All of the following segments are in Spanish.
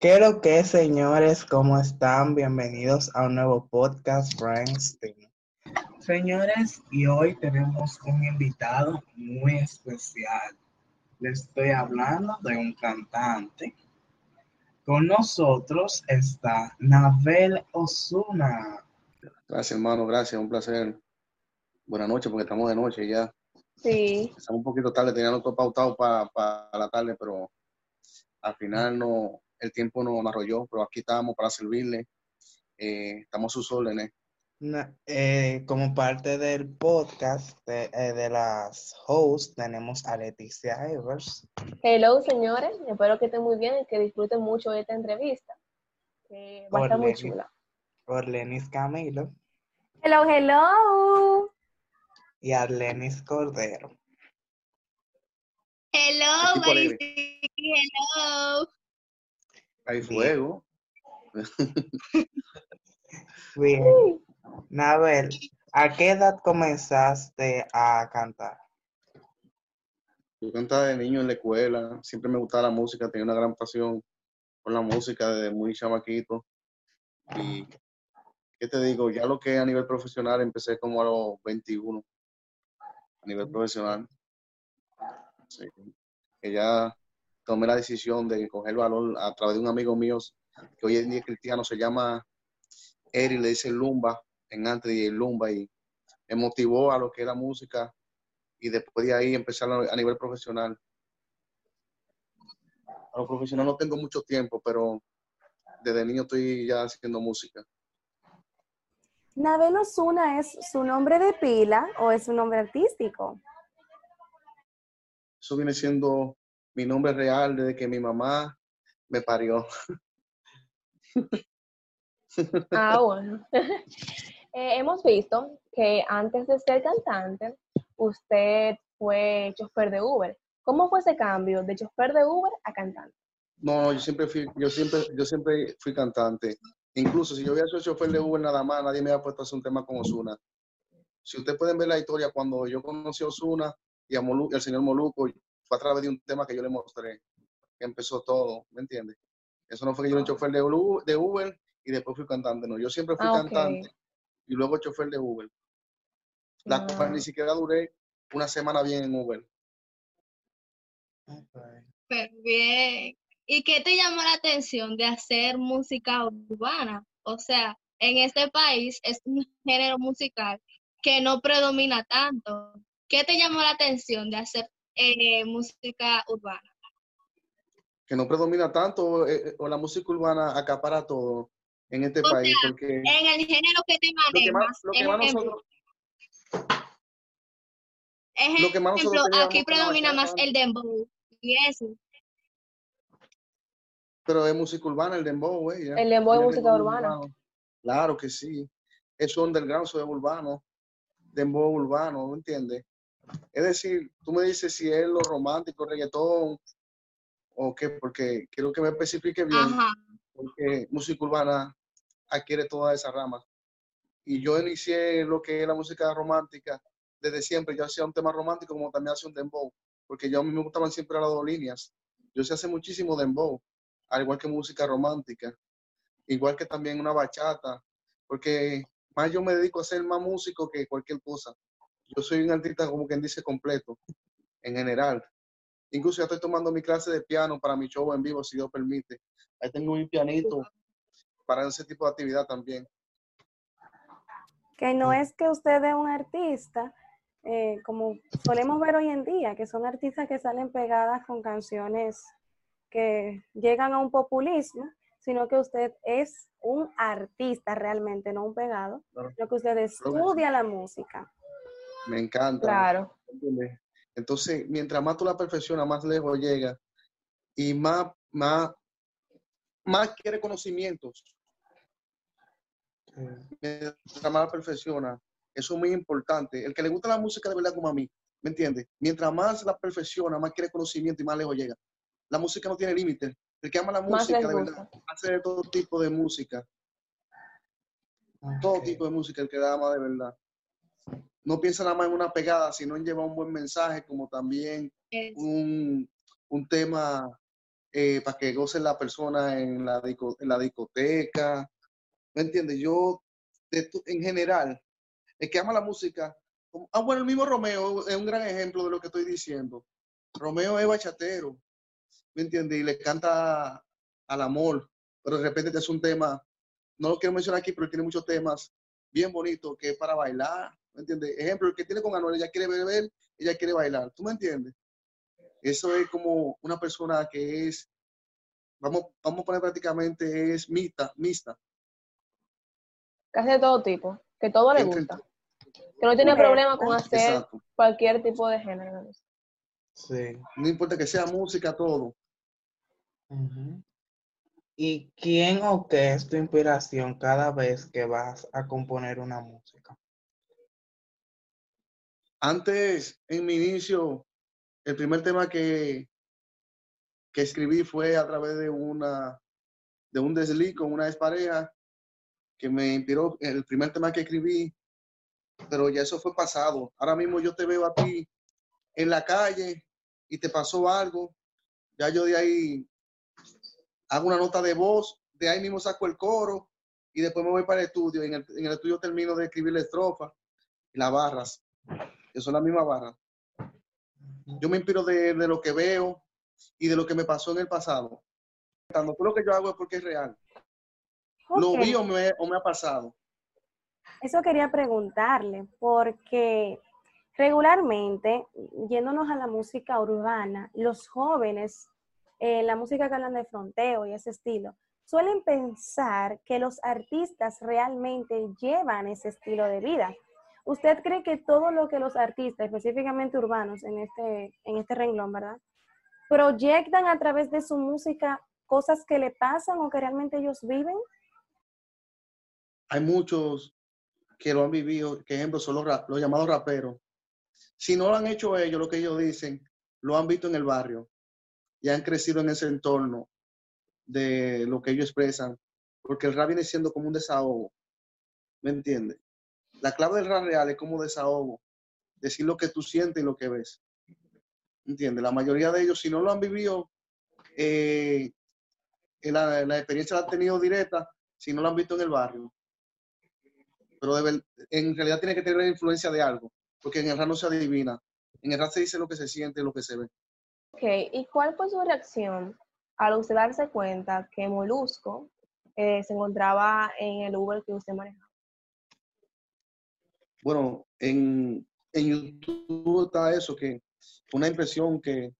¿Qué lo que, señores? ¿Cómo están? Bienvenidos a un nuevo podcast, Brainstein. Señores, y hoy tenemos un invitado muy especial. Les estoy hablando de un cantante. Con nosotros está Nabel Osuna. Gracias, hermano, gracias, un placer. Buenas noches, porque estamos de noche ya. Sí. Estamos un poquito tarde, teníamos todo pautado para la tarde, pero al final no, el tiempo nos arrolló, pero aquí estamos para servirle. Eh, estamos a sus órdenes. Eh, como parte del podcast de, eh, de las hosts, tenemos a Leticia Evers. Hello, señores. Espero que estén muy bien y que disfruten mucho esta entrevista. que va a estar muy chula. Orlenis Camilo Hello, hello. y Arlenis Cordero. Hello, hello. Hay Bien. fuego. Bien. Nabel, ¿a qué edad comenzaste a cantar? Yo cantaba de niño en la escuela, siempre me gustaba la música, tenía una gran pasión por la música desde muy chamaquito. Y, ¿qué te digo? Ya lo que a nivel profesional empecé como a los 21, a nivel profesional. Sí. Que ya tomé la decisión de coger valor a través de un amigo mío que hoy en día es cristiano, se llama Eri, le dice Lumba, en antes de Lumba, y me motivó a lo que era música y después de ahí empezar a a nivel profesional. A lo profesional no tengo mucho tiempo, pero desde niño estoy ya haciendo música. Nabel Osuna es su nombre de pila o es su nombre artístico. Eso viene siendo mi nombre real desde que mi mamá me parió. Ah, bueno. Eh, hemos visto que antes de ser cantante, usted fue chofer de Uber. ¿Cómo fue ese cambio de chofer de Uber a cantante? No, yo siempre fui, yo siempre, yo siempre fui cantante. Incluso si yo hubiera sido chofer de Uber nada más, nadie me había puesto a hacer un tema con Osuna. Si ustedes pueden ver la historia, cuando yo conocí a Osuna y a Molu- el señor Moluco, fue a través de un tema que yo le mostré, que empezó todo, ¿me entiendes? Eso no fue que yo era un chofer de Uber, de Uber y después fui cantante, no. Yo siempre fui Ah, cantante y luego chofer de Uber. La Ah. cual ni siquiera duré una semana bien en Uber. Pero bien. ¿Y qué te llamó la atención de hacer música urbana? O sea, en este país es un género musical que no predomina tanto. ¿Qué te llamó la atención de hacer eh, música urbana? Que no predomina tanto eh, eh, o la música urbana acapara todo en este O país, porque En el género que te lo que más, manejas, lo que ejemplo, nosotros, ejemplo, lo que más teníamos aquí predomina más el dembow y eso. pero es música urbana el dembow, güey. El dembow es música urbana. urbano. Claro que sí. Es underground, es urbano. Dembow urbano, ¿me entiendes? Es decir, tú me dices si es lo romántico, reggaetón, o qué, porque quiero que me especifique bien, Ajá. porque música urbana adquiere todas esas ramas. Y yo inicié lo que es la música romántica desde siempre. Yo hacía un tema romántico como también hacía un dembow, porque yo a mí me gustaban siempre las dos líneas. Yo sé hace muchísimo dembow, al igual que música romántica, igual que también una bachata, porque más yo me dedico a ser más músico que cualquier cosa. Yo soy un artista como quien dice completo, en general. Incluso ya estoy tomando mi clase de piano para mi show en vivo, si Dios permite. Ahí tengo un pianito para ese tipo de actividad también. Que no es que usted es un artista, eh, como solemos ver hoy en día, que son artistas que salen pegadas con canciones que llegan a un populismo, sino que usted es un artista realmente, no un pegado, Claro. sino que usted estudia la música. Me encanta. Claro. Entonces, mientras más tú la perfeccionas, más lejos llega y más, más, más quiere conocimientos. Mientras más la perfecciona, eso es muy importante. El que le gusta la música de verdad como a mí, ¿me entiendes? Mientras más la perfecciona, más quiere conocimiento y más lejos llega. La música no tiene límite. El que ama la música, de verdad, hace de todo tipo de música. Todo tipo de música, el que la ama de verdad. No piensa nada más en una pegada, sino en llevar un buen mensaje, como también un, un tema eh, para que goce la persona en la, disco- en la discoteca. ¿Me entiendes? Yo, en general, el que ama la música, ah, bueno, el mismo Romeo es un gran ejemplo de lo que estoy diciendo. Romeo es bachatero, ¿me entiendes? Y le canta al amor, pero de repente te hace un tema, no lo quiero mencionar aquí, pero tiene muchos temas bien bonitos que es para bailar, ¿me entiendes? Ejemplo, el que tiene con Anuel, ella quiere beber, ella quiere bailar, ¿tú me entiendes? Eso es como una persona que es, vamos, vamos a poner prácticamente, es mixta, mixta. Casi de todo tipo, que todo le Entre- gusta. Que no tiene problema con hacer Exacto. cualquier tipo de género. Sí. No importa que sea música, todo. ¿Y quién o qué es tu inspiración cada vez que vas a componer una música? Antes, en mi inicio, el primer tema que, que escribí fue a través de una de un desliz con una expareja que me inspiró el primer tema que escribí, pero ya eso fue pasado. Ahora mismo yo te veo a ti en la calle y te pasó algo, ya yo de ahí hago una nota de voz, de ahí mismo saco el coro y después me voy para el estudio. En el, en el estudio termino de escribir la estrofa y las barras, que son las mismas barras. Yo me inspiro de, de lo que veo y de lo que me pasó en el pasado. Todo lo que yo hago es porque es real. Lo Ok. vi o me, o me ha pasado. Eso quería preguntarle, porque regularmente, yéndonos a la música urbana, los jóvenes, eh, la música que hablan de fronteo y ese estilo, suelen pensar que los artistas realmente llevan ese estilo de vida. ¿Usted cree que todo lo que los artistas, específicamente urbanos en este, en este renglón, ¿verdad? Proyectan a través de su música cosas que le pasan o que realmente ellos viven? Hay muchos que lo han vivido, que ejemplo son los, llamados raperos. Si no lo han hecho ellos, lo que ellos dicen, lo han visto en el barrio y han crecido en ese entorno de lo que ellos expresan, porque el rap viene siendo como un desahogo, ¿me entiendes? La clave del rap real es como desahogo, decir lo que tú sientes y lo que ves, ¿entiendes? La mayoría de ellos, si no lo han vivido, eh, en la, la experiencia la han tenido directa, si no lo han visto en el barrio. Pero de ver- en realidad tiene que tener influencia de algo, porque en el rap no se adivina. En el rap se dice lo que se siente y lo que se ve. Ok, ¿y cuál fue su reacción al usted darse cuenta que Molusco eh, se encontraba en el Uber que usted manejaba? Bueno, en, en YouTube está eso, que una impresión que,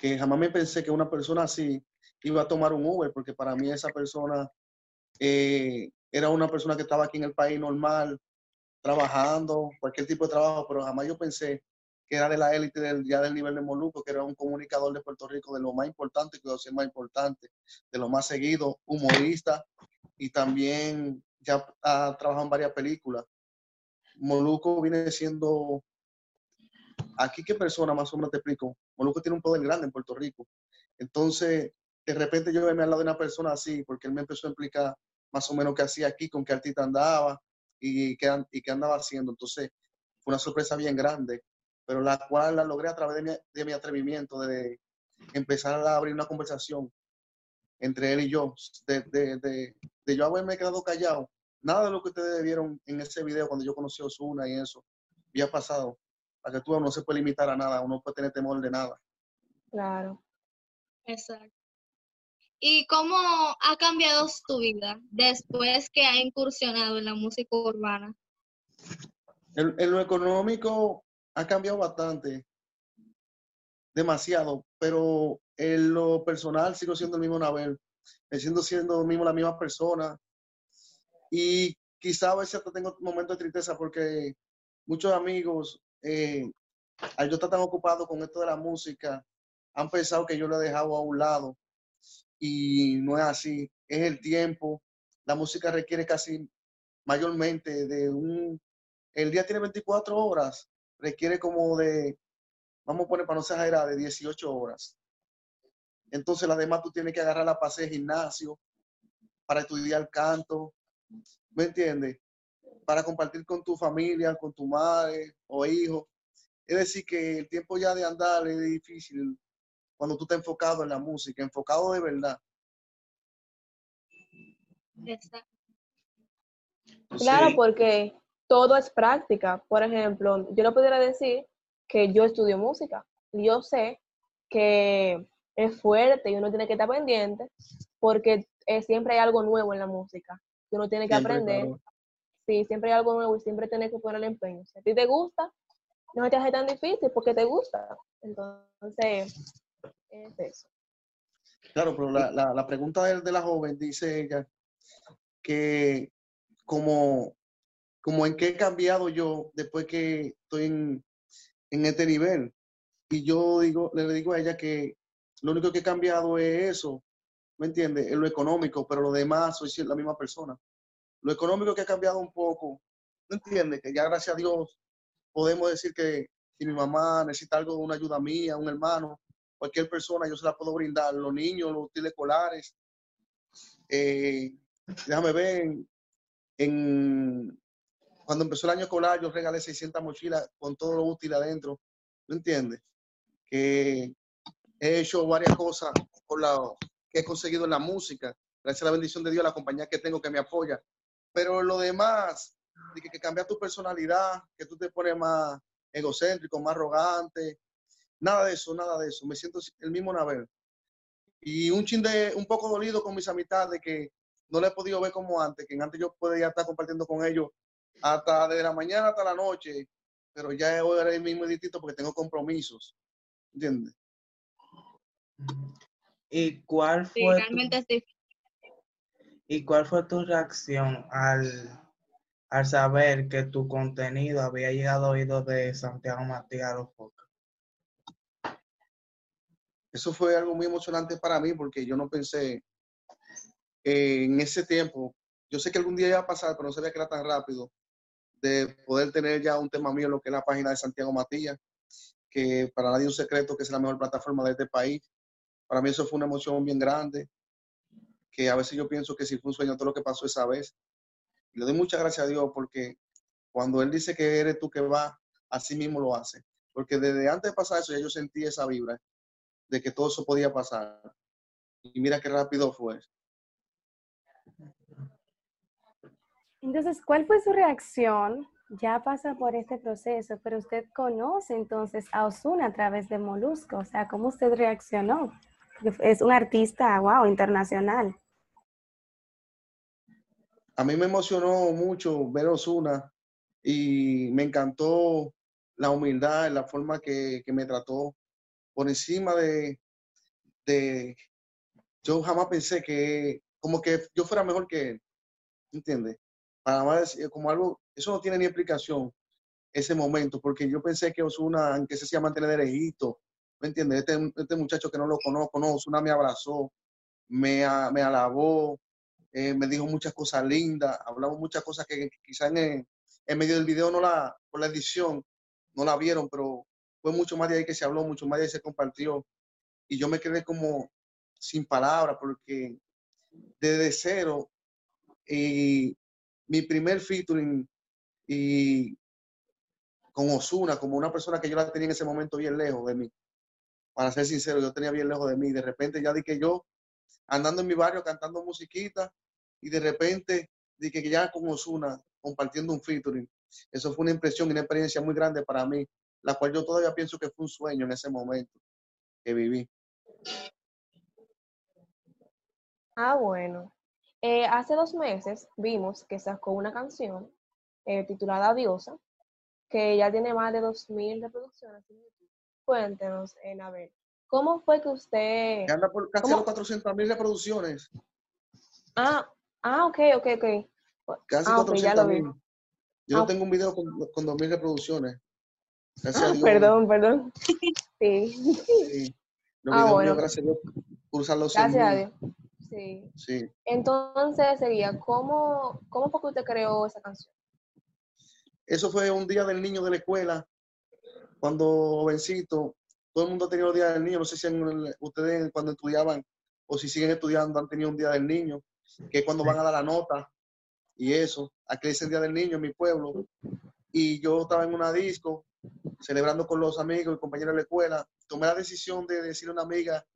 que jamás me pensé que una persona así iba a tomar un Uber, porque para mí esa persona eh, era una persona que estaba aquí en el país normal, trabajando, cualquier tipo de trabajo, pero jamás yo pensé que era de la élite del, ya del nivel de Moluco, que era un comunicador de Puerto Rico, de lo más importante, que ser más importante, de lo más seguido, humorista, y también ya ha trabajado en varias películas. Moluco viene siendo, aquí qué persona más o menos te explico, Moluco tiene un poder grande en Puerto Rico. Entonces, de repente yo me al lado de una persona así, porque él me empezó a explicar más o menos qué hacía aquí, con qué artista andaba y qué, y qué andaba haciendo. Entonces, fue una sorpresa bien grande, pero la cual la logré a través de mi, de mi atrevimiento, de empezar a abrir una conversación entre él y yo, de, de, de, de yo haberme quedado callado. Nada de lo que ustedes vieron en ese video cuando yo conocí a Osuna y eso, había pasado. Para que tú no se puede limitar a nada, uno puede tener temor de nada. Claro. Exacto. ¿Y cómo ha cambiado tu vida después que ha incursionado en la música urbana? En, lo económico ha cambiado bastante, demasiado, pero en lo personal sigo siendo el mismo Nabel, me siento siendo mismo la misma persona y quizá a veces hasta tengo momentos de tristeza porque muchos amigos, eh, al yo estar tan ocupado con esto de la música, han pensado que yo lo he dejado a un lado y no es así, es el tiempo, la música requiere casi mayormente de un el día tiene 24 horas, requiere como de, vamos a poner para no exagerar, de 18 horas. Entonces, las demás tú tienes que agarrarla para hacer gimnasio, para estudiar canto, ¿me entiendes? Para compartir con tu familia, con tu madre o hijo. Es decir, que el tiempo ya de andar es difícil cuando tú estás enfocado en la música, enfocado de verdad. Exacto. Claro, Sí, porque todo es práctica. Por ejemplo, yo le pudiera decir que yo estudio música. y Yo sé que es fuerte y uno tiene que estar pendiente porque eh, siempre hay algo nuevo en la música que uno tiene que siempre, aprender. claro. Sí, siempre hay algo nuevo y siempre tienes que ponerle empeño. Si a ti te gusta, no te hace tan difícil porque te gusta. Entonces, es eso. Claro, pero la, la, pregunta de, de la joven dice ella que como, como en qué he cambiado yo después que estoy en, en este nivel. Y yo digo, le digo a ella que lo único que he cambiado es eso, ¿me entiendes? Es lo económico, pero lo demás soy la misma persona. Lo económico que ha cambiado un poco, ¿me entiendes? Que ya gracias a Dios podemos decir que si mi mamá necesita algo, una ayuda mía, un hermano, cualquier persona, yo se la puedo brindar. Los niños, los útiles escolares. Eh, déjame ver, en, en- cuando empezó el año escolar, yo regalé 600 mochilas con todo lo útil adentro. ¿Me entiendes? Que he hecho varias cosas con la, que he conseguido en la música. Gracias a la bendición de Dios, la compañía que tengo que me apoya. Pero lo demás, de que, que cambia tu personalidad, que tú te pones más egocéntrico, más arrogante, nada de eso, nada de eso. Me siento el mismo Nabel. Y un chin de, un poco dolido con mis amistades de que no le he podido ver como antes, que antes yo podía estar compartiendo con ellos hasta desde la mañana hasta la noche, pero ya hoy era el mismo distinto porque tengo compromisos. ¿Entiendes? ¿Y cuál fue tu, realmente es y cuál fue tu reacción al, al saber que tu contenido había llegado a oídos de Santiago Matías? Eso fue algo muy emocionante para mí porque yo no pensé en ese tiempo. Yo sé que algún día iba a pasar, pero no sabía que era tan rápido de poder tener ya un tema mío lo que es la página de Santiago Matías, que para nadie es un secreto que es la mejor plataforma de este país. Para mí eso fue una emoción bien grande, que a veces yo pienso que si fue un sueño todo lo que pasó esa vez. Y le doy muchas gracias a Dios porque cuando Él dice que eres tú que va, así mismo lo hace. Porque desde antes de pasar eso ya yo sentí esa vibra de que todo eso podía pasar. Y mira qué rápido fue. Entonces, ¿cuál fue su reacción? Ya pasa por este proceso, pero usted conoce entonces a Osuna a través de Molusco, o sea, ¿cómo usted reaccionó? Es un artista, wow, internacional. A mí me emocionó mucho ver a Osuna y me encantó la humildad, la forma que, que me trató por encima de, de, yo jamás pensé que como que yo fuera mejor que él. Para más, como algo, eso no tiene ni explicación ese momento, porque yo pensé que Osuna, aunque se hacía mantener de lejito, ¿me entiendes? Este, este muchacho que no lo conozco, no, Osuna me abrazó, me, me alabó, eh, me dijo muchas cosas lindas, hablamos muchas cosas que quizás en, en medio del video no la, por la edición, no la vieron, pero fue mucho más de ahí que se habló, mucho más de ahí se compartió. Y yo me quedé como sin palabras, porque desde cero, y mi primer featuring y con Osuna, como una persona que yo la tenía en ese momento bien lejos de mí. Para ser sincero, yo tenía bien lejos de mí. De repente ya di que yo andando en mi barrio cantando musiquita y de repente di que ya con Osuna compartiendo un featuring. Eso fue una impresión y una experiencia muy grande para mí, la cual yo todavía pienso que fue un sueño en ese momento que viví. Ah, bueno. Eh, hace dos meses vimos que sacó una canción eh, titulada Diosa, que ya tiene más de 2.000 reproducciones en YouTube. Cuéntenos, en a ver, ¿cómo fue que usted... Que anda por casi ¿Cómo? los 400 mil reproducciones. Ah, ah, ok, ok, ok. Casi Ah, ok, ya 400 lo vi. mil. Yo Ah. no tengo un video con, con 2 mil reproducciones. Gracias a Dios. perdón, perdón. Sí, Sí. Los Ah, videos bueno. gracias a Dios, cruzan los 100 gracias a. Dios. Sí. Sí. Entonces sería, ¿cómo, cómo fue que usted creó esa canción? Eso fue un día del niño de la escuela, cuando jovencito, todo el mundo ha tenido el Día del Niño, no sé si ustedes cuando estudiaban o si siguen estudiando han tenido un Día del Niño, que es cuando van a dar la nota y eso. Aquí es el Día del Niño en mi pueblo. Y yo estaba en una disco celebrando con los amigos y compañeros de la escuela. Tomé la decisión de decirle a una amiga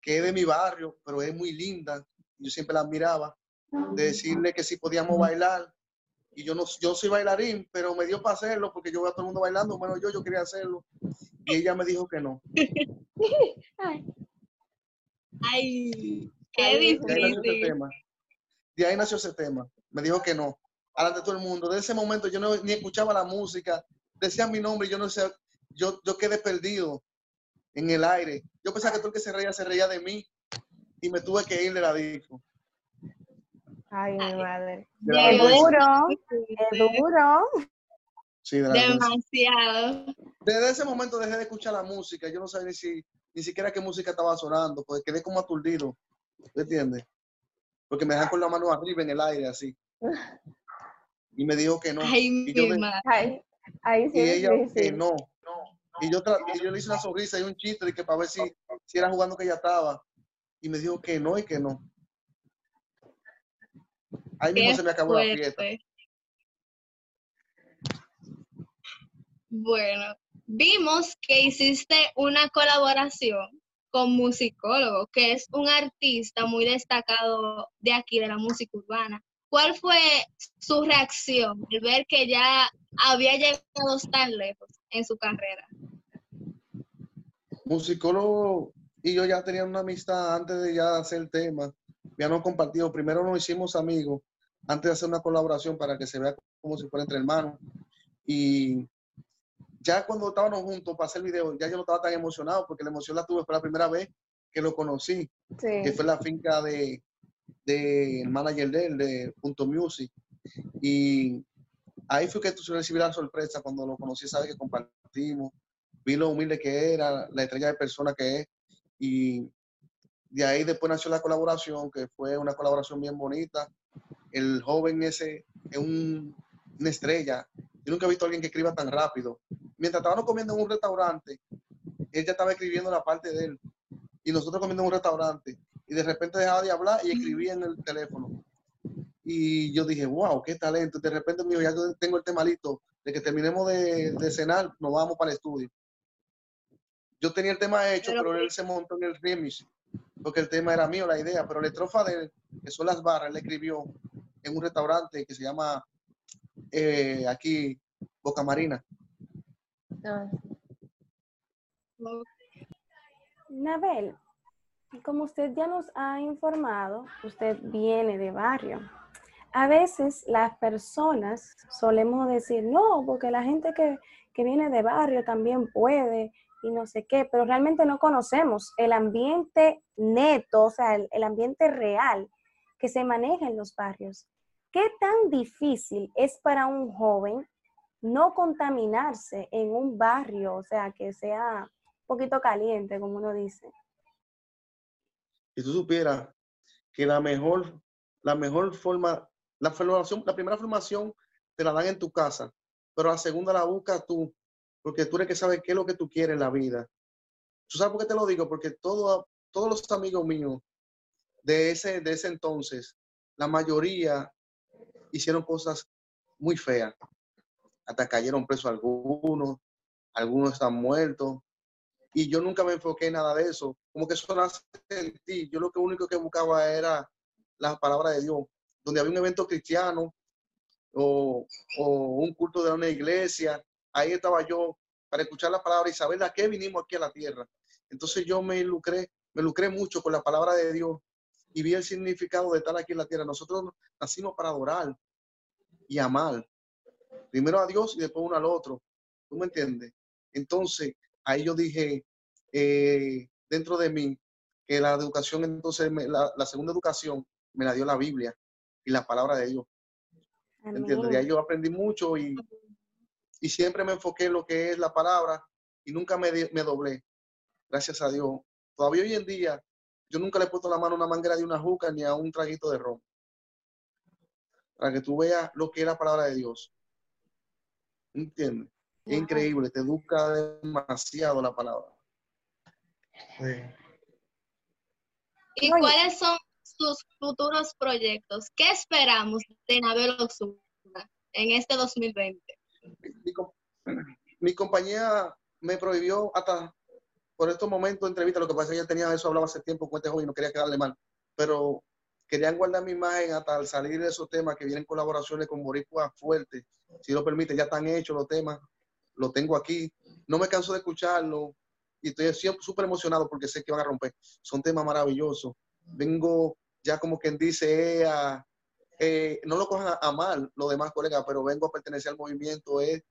que es de mi barrio, pero es muy linda. Yo siempre la admiraba. De decirle que si podíamos bailar. Y yo no, yo soy bailarín, pero me dio para hacerlo porque yo veo a todo el mundo bailando. Bueno, yo, yo quería hacerlo. Y ella me dijo que no. Ay, qué difícil. De ahí nació ese tema. Me dijo que no. Alante de todo el mundo. De ese momento yo no, ni escuchaba la música. Decían mi nombre y yo no sé. Yo, yo quedé perdido en el aire. Yo pensaba que todo el que se reía se reía de mí y me tuve que ir de la disco. Ay, mi madre. Es duro, es duro. Sí, Demasiado. Desde ese momento dejé de escuchar la música. Yo no sabía ni, si, ni siquiera qué música estaba sonando, porque quedé como aturdido. ¿Me entiendes? Porque me dejan con la mano arriba en el aire, así. Y me dijo que no. Ay, y, yo Ay, sí y ella que no. Y yo, yo le hice una sonrisa y un chiste de que para ver si, si era jugando que ella estaba. Y me dijo que no y que no. Ahí mismo se me acabó la fiesta. Bueno, vimos que hiciste una colaboración con Musicólogo, que es un artista muy destacado de aquí, de la música urbana. ¿Cuál fue su reacción al ver que ya había llegado tan lejos en su carrera? Musicólogo y yo ya teníamos una amistad antes de ya hacer el tema. Ya nos compartido. Primero nos hicimos amigos antes de hacer una colaboración para que se vea como si fuera entre hermanos. Y ya cuando estábamos juntos para hacer el video, ya yo no estaba tan emocionado porque la emoción la tuve fue la primera vez que lo conocí, que fue la finca de, de manager de él, de Punto Music. Y ahí fue que recibí la sorpresa cuando lo conocí, sabe que compartimos, vi lo humilde que era, la estrella de persona que es. Y de ahí después nació la colaboración, que fue una colaboración bien bonita. El joven ese es un, una estrella. Yo nunca he visto a alguien que escriba tan rápido mientras estábamos comiendo en un restaurante, ella estaba escribiendo la parte de él y nosotros comiendo en un restaurante y de repente dejaba de hablar y escribía en el teléfono. Y yo dije, wow, qué talento. De repente me dijo, ya tengo el tema listo, de que terminemos de, cenar, nos vamos para el estudio. Yo tenía el tema hecho, pero, él se montó en el remix, porque el tema era mío, la idea, pero la estrofa de él, que son las barras, él escribió en un restaurante que se llama eh, aquí Boca Marina. Nabel, como usted ya nos ha informado, usted viene de barrio. A veces las personas solemos decir, no, porque la gente que, viene de barrio también puede y no sé qué, pero realmente no conocemos el ambiente neto, o sea, el, el ambiente real que se maneja en los barrios. ¿Qué tan difícil es para un joven no contaminarse en un barrio, o sea, que sea un poquito caliente, como uno dice. Si tú supieras que la mejor, la mejor forma, la formación, la primera formación te la dan en tu casa, pero la segunda la buscas tú, porque tú eres que sabes qué es lo que tú quieres en la vida. ¿Tú sabes por qué te lo digo? Porque todo, todos los amigos míos de ese, de ese entonces, la mayoría hicieron cosas muy feas hasta cayeron presos algunos, algunos están muertos. Y yo nunca me enfoqué en nada de eso. Como que eso nace en ti. Yo lo que único que buscaba era la palabra de Dios. Donde había un evento cristiano o, un culto de una iglesia, ahí estaba yo para escuchar la palabra y saber a qué vinimos aquí a la tierra. Entonces yo me lucré, me lucré mucho con la palabra de Dios y vi el significado de estar aquí en la tierra. Nosotros nacimos para adorar y amar primero a Dios y después uno al otro. ¿Tú me entiendes? Entonces, ahí yo dije, eh, dentro de mí, que la educación, entonces, la, segunda educación me la dio la Biblia y la palabra de Dios. ¿Me entiendes? De ahí yo aprendí mucho y, y siempre me enfoqué en lo que es la palabra y nunca me, me doblé. Gracias a Dios. Todavía hoy en día, yo nunca le he puesto la mano a una manguera de una juca ni a un traguito de ron. Para que tú veas lo que es la palabra de Dios. ¿Entiendes? Es increíble, te educa demasiado la palabra. Sí. ¿Y Oye. cuáles son sus futuros proyectos? ¿Qué esperamos de Nabel Osuna en este 2020? mi, com- mi compañía me prohibió hasta por estos momentos de entrevista, lo que pasa es que ya tenía eso, hablaba hace tiempo con este joven y no quería quedarle mal, pero querían guardar mi imagen hasta al salir de esos temas que vienen colaboraciones con Boricua fuerte, si lo permite, ya están hechos los temas, lo tengo aquí, no me canso de escucharlo y estoy siempre súper emocionado porque sé que van a romper, son temas maravillosos, vengo ya como quien dice, eh, a- eh, no lo cojan a, mal los demás colegas, pero vengo a pertenecer al movimiento, es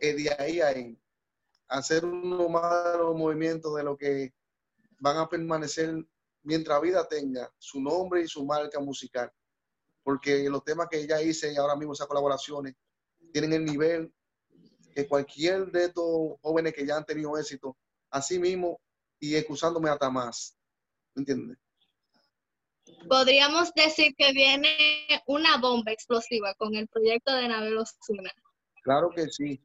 eh, de ahí a ahí, hacer uno más de de lo que van a permanecer mientras vida tenga su nombre y su marca musical. Porque los temas que ya hice y ahora mismo esas colaboraciones tienen el nivel que cualquier de estos jóvenes que ya han tenido éxito, así mismo y excusándome hasta más. ¿Me entiendes? Podríamos decir que viene una bomba explosiva con el proyecto de Nabel Osuna. Claro que sí,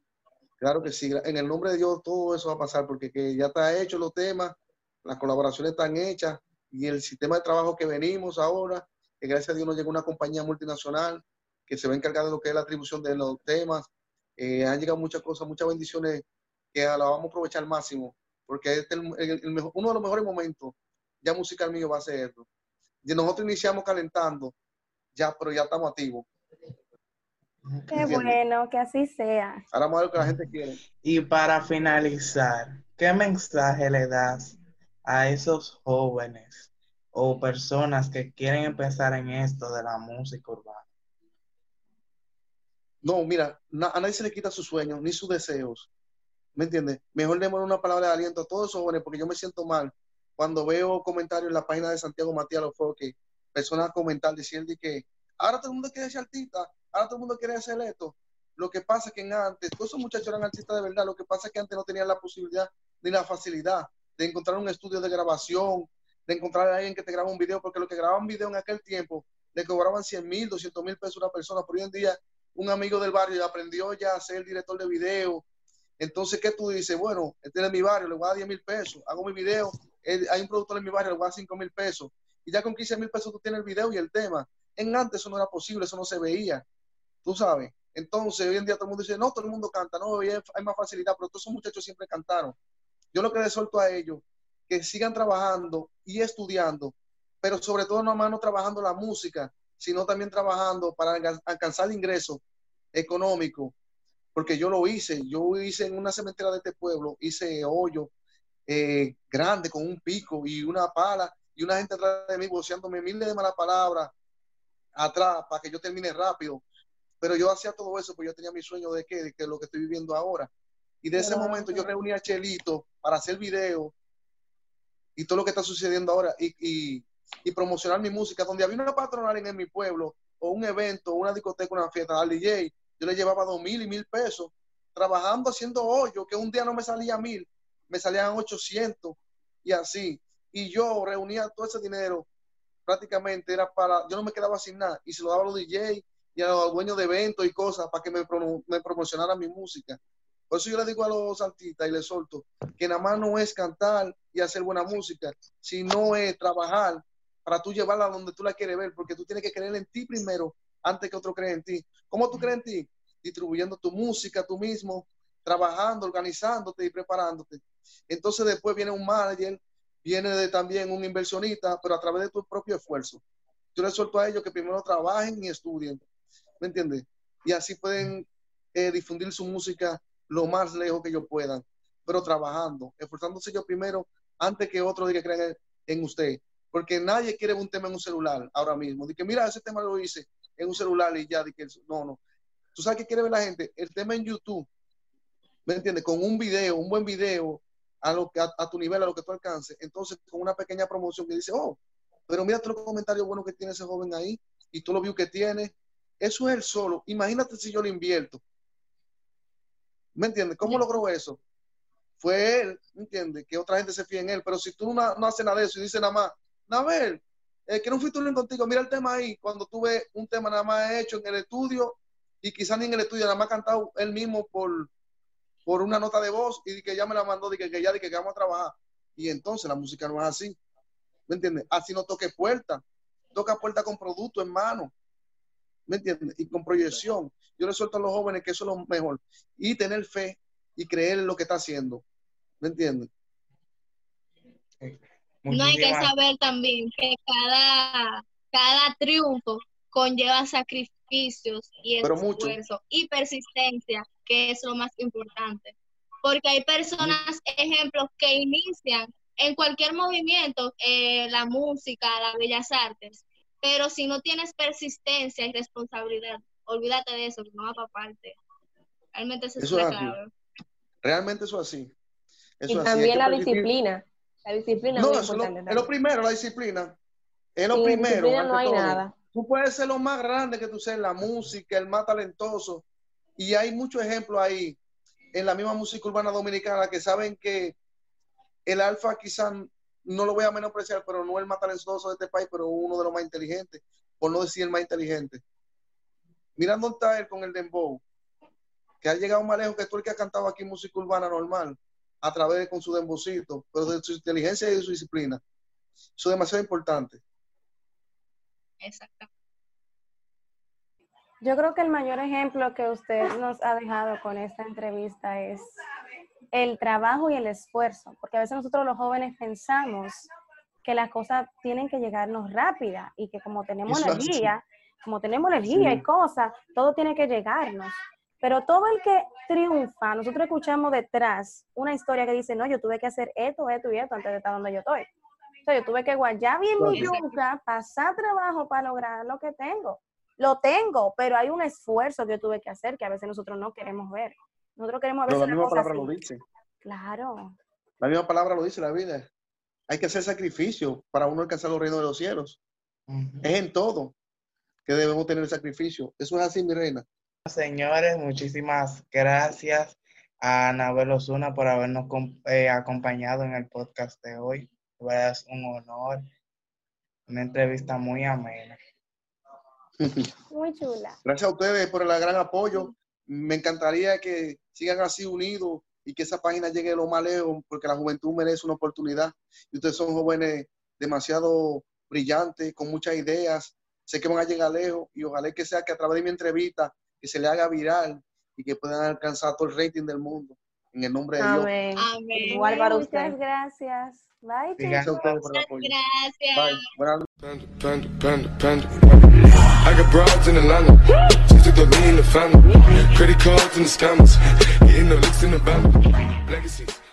claro que sí. En el nombre de Dios todo eso va a pasar porque que ya está hecho los temas, las colaboraciones están hechas y el sistema de trabajo que venimos ahora, que gracias a Dios nos llegó una compañía multinacional que se va a encargar de lo que es la atribución de los temas. Eh, han llegado muchas cosas, muchas bendiciones que la vamos a aprovechar al máximo porque este es el- el- el mejor- uno de los mejores momentos ya musical mío va a ser esto. Y nosotros iniciamos calentando, ya, pero ya estamos activos. Qué bueno, que así sea. Ahora vamos a ver lo que la gente quiere. Y para finalizar, ¿qué mensaje le das a esos jóvenes o personas que quieren empezar en esto de la música urbana? No, mira, a nadie se le quita sus sueños ni sus deseos. ¿Me entiendes? Mejor démosle una palabra de aliento a todos esos jóvenes, porque yo me siento mal cuando veo comentarios en la página de Santiago Matías que personas comentar diciendo que ahora todo el mundo quiere ser artista, ahora todo el mundo quiere hacer esto. Lo que pasa es que antes, todos esos muchachos eran artistas de verdad, lo que pasa es que antes no tenían la posibilidad ni la facilidad de encontrar un estudio de grabación, de encontrar a alguien que te graba un video, porque lo que grababan video en aquel tiempo le cobraban 100 mil, 200 mil pesos a una persona, por hoy en día un amigo del barrio aprendió ya a ser director de video. Entonces, ¿qué tú dices? Bueno, este es mi barrio, le voy a dar 10 mil pesos, hago mi video, hay un productor en mi barrio, le voy a dar 5 mil pesos. Y ya con 15 mil pesos tú tienes el video y el tema. En antes eso no era posible, eso no se veía. Tú sabes. Entonces, hoy en día todo el mundo dice, no, todo el mundo canta, no, hay más facilidad, pero todos esos muchachos siempre cantaron. Yo lo que les suelto a ellos, que sigan trabajando y estudiando, pero sobre todo no más no trabajando la música, sino también trabajando para alca- alcanzar el ingreso económico, porque yo lo hice, yo hice en una cementera de este pueblo, hice hoyo eh, grande con un pico y una pala y una gente atrás de mí voceándome miles de malas palabras atrás para que yo termine rápido. Pero yo hacía todo eso porque yo tenía mi sueño de que, de que lo que estoy viviendo ahora. Y de ese momento yo reuní a Chelito para hacer video y todo lo que está sucediendo ahora y, y, y promocionar mi música. Donde había una patronal en, en mi pueblo o un evento, una discoteca, una fiesta, al DJ, yo le llevaba dos mil y mil pesos trabajando haciendo hoyo, que un día no me salía mil, me salían 800 y así. Y yo reunía todo ese dinero, prácticamente era para, yo no me quedaba sin nada y se lo daba a los DJ y a los dueños de eventos y cosas para que me, promo- me promocionaran mi música. Por eso yo le digo a los artistas y les solto que nada más no es cantar y hacer buena música, sino es trabajar para tú llevarla donde tú la quieres ver, porque tú tienes que creer en ti primero antes que otro cree en ti. ¿Cómo tú crees en ti? Distribuyendo tu música tú mismo, trabajando, organizándote y preparándote. Entonces después viene un manager, viene de, también un inversionista, pero a través de tu propio esfuerzo. Yo les suelto a ellos que primero trabajen y estudien, ¿me entiendes? Y así pueden eh, difundir su música lo más lejos que ellos puedan, pero trabajando, esforzándose ellos primero antes que otro diga que crean en, usted. Porque nadie quiere un tema en un celular ahora mismo. Dice, mira, ese tema lo hice en un celular y ya, di que no, no. ¿Tú sabes qué quiere ver la gente? El tema en YouTube, ¿me entiendes? Con un video, un buen video, a, lo que, a, a tu nivel, a lo que tú alcances. Entonces, con una pequeña promoción que dice, oh, pero mira todos los comentarios buenos que tiene ese joven ahí y tú lo views que tiene. Eso es el solo. Imagínate si yo lo invierto. ¿Me entiendes? ¿Cómo logró eso? Fue él, ¿me entiendes? Que otra gente se fía en él. Pero si tú no, no haces nada de eso y dices nada más, Nabel, eh, no fui tú contigo, mira el tema ahí, cuando tuve un tema nada más hecho en el estudio y quizás ni en el estudio, nada más cantado él mismo por, por una nota de voz y que ya me la mandó, de que, ya, de que, vamos a trabajar. Y entonces la música no es así. ¿Me entiendes? Así no toque puerta. Toca puerta con producto en mano. ¿Me entiendes? Y con proyección. Yo le suelto a los jóvenes que eso es lo mejor. Y tener fe y creer en lo que está haciendo. ¿Me entiendes? No hay que saber también que cada, cada triunfo conlleva sacrificios y esfuerzo y persistencia, que es lo más importante. Porque hay personas, ejemplos, que inician en cualquier movimiento, eh, la música, las bellas artes, pero si no tienes persistencia y responsabilidad, olvídate de eso, que no va para parte. Realmente eso, es claro. Realmente eso es así. y también la disciplina. La disciplina no, es, lo, primero, la disciplina. Es lo primero. no hay nada. Tú puedes ser lo más grande que tú seas la música, el más talentoso. Y hay muchos ejemplos ahí en la misma música urbana dominicana que saben que el alfa quizás no lo voy a menospreciar, pero no es el más talentoso de este país, pero uno de los más inteligentes, por no decir el más inteligente. Mirando está él con el dembow, que ha llegado más lejos que tú el que ha cantado aquí música urbana normal a través de con su dembocito, pero de su inteligencia y de su disciplina. Eso es demasiado importante. Exacto. Yo creo que el mayor ejemplo que usted nos ha dejado con esta entrevista es el trabajo y el esfuerzo, porque a veces nosotros los jóvenes pensamos que las cosas tienen que llegarnos rápida y que como tenemos energía, como tenemos energía y cosas, todo tiene que llegarnos. Pero todo el que triunfa, nosotros escuchamos detrás una historia que dice, no, yo tuve que hacer esto, esto y esto antes de estar donde yo estoy. O sea, yo tuve que guayar bien mi yuca, pasar trabajo para lograr lo que tengo. Lo tengo, pero hay un esfuerzo que yo tuve que hacer que a veces nosotros no queremos ver. Nosotros queremos ver. la misma palabra lo dice. Claro. La misma palabra lo dice la vida. Hay que hacer sacrificio para uno alcanzar los reinos de los cielos. Es en todo que debemos tener el sacrificio. Eso es así, mi reina. Señores, muchísimas gracias a Anabel Osuna por habernos eh, acompañado en el podcast de hoy. Es un honor, una entrevista muy amena. Muy chula. Gracias a ustedes por el gran apoyo. Me encantaría que sigan así unidos y que esa página llegue lo más lejos, porque la juventud merece una oportunidad. Y ustedes son jóvenes demasiado brillantes, con muchas ideas. Sé que van a llegar lejos y ojalá que sea que a través de mi entrevista que se le haga viral y que puedan alcanzar todo el rating del mundo. En el nombre de Dios. Amén. Igual para Muchas gracias. Bye. Gracias a ustedes por el apoyo. Gracias. Bye. I got broads in Atlanta. Just took the lean in the family. Credit cards and the scammers. Getting the licks in the band. Legacies.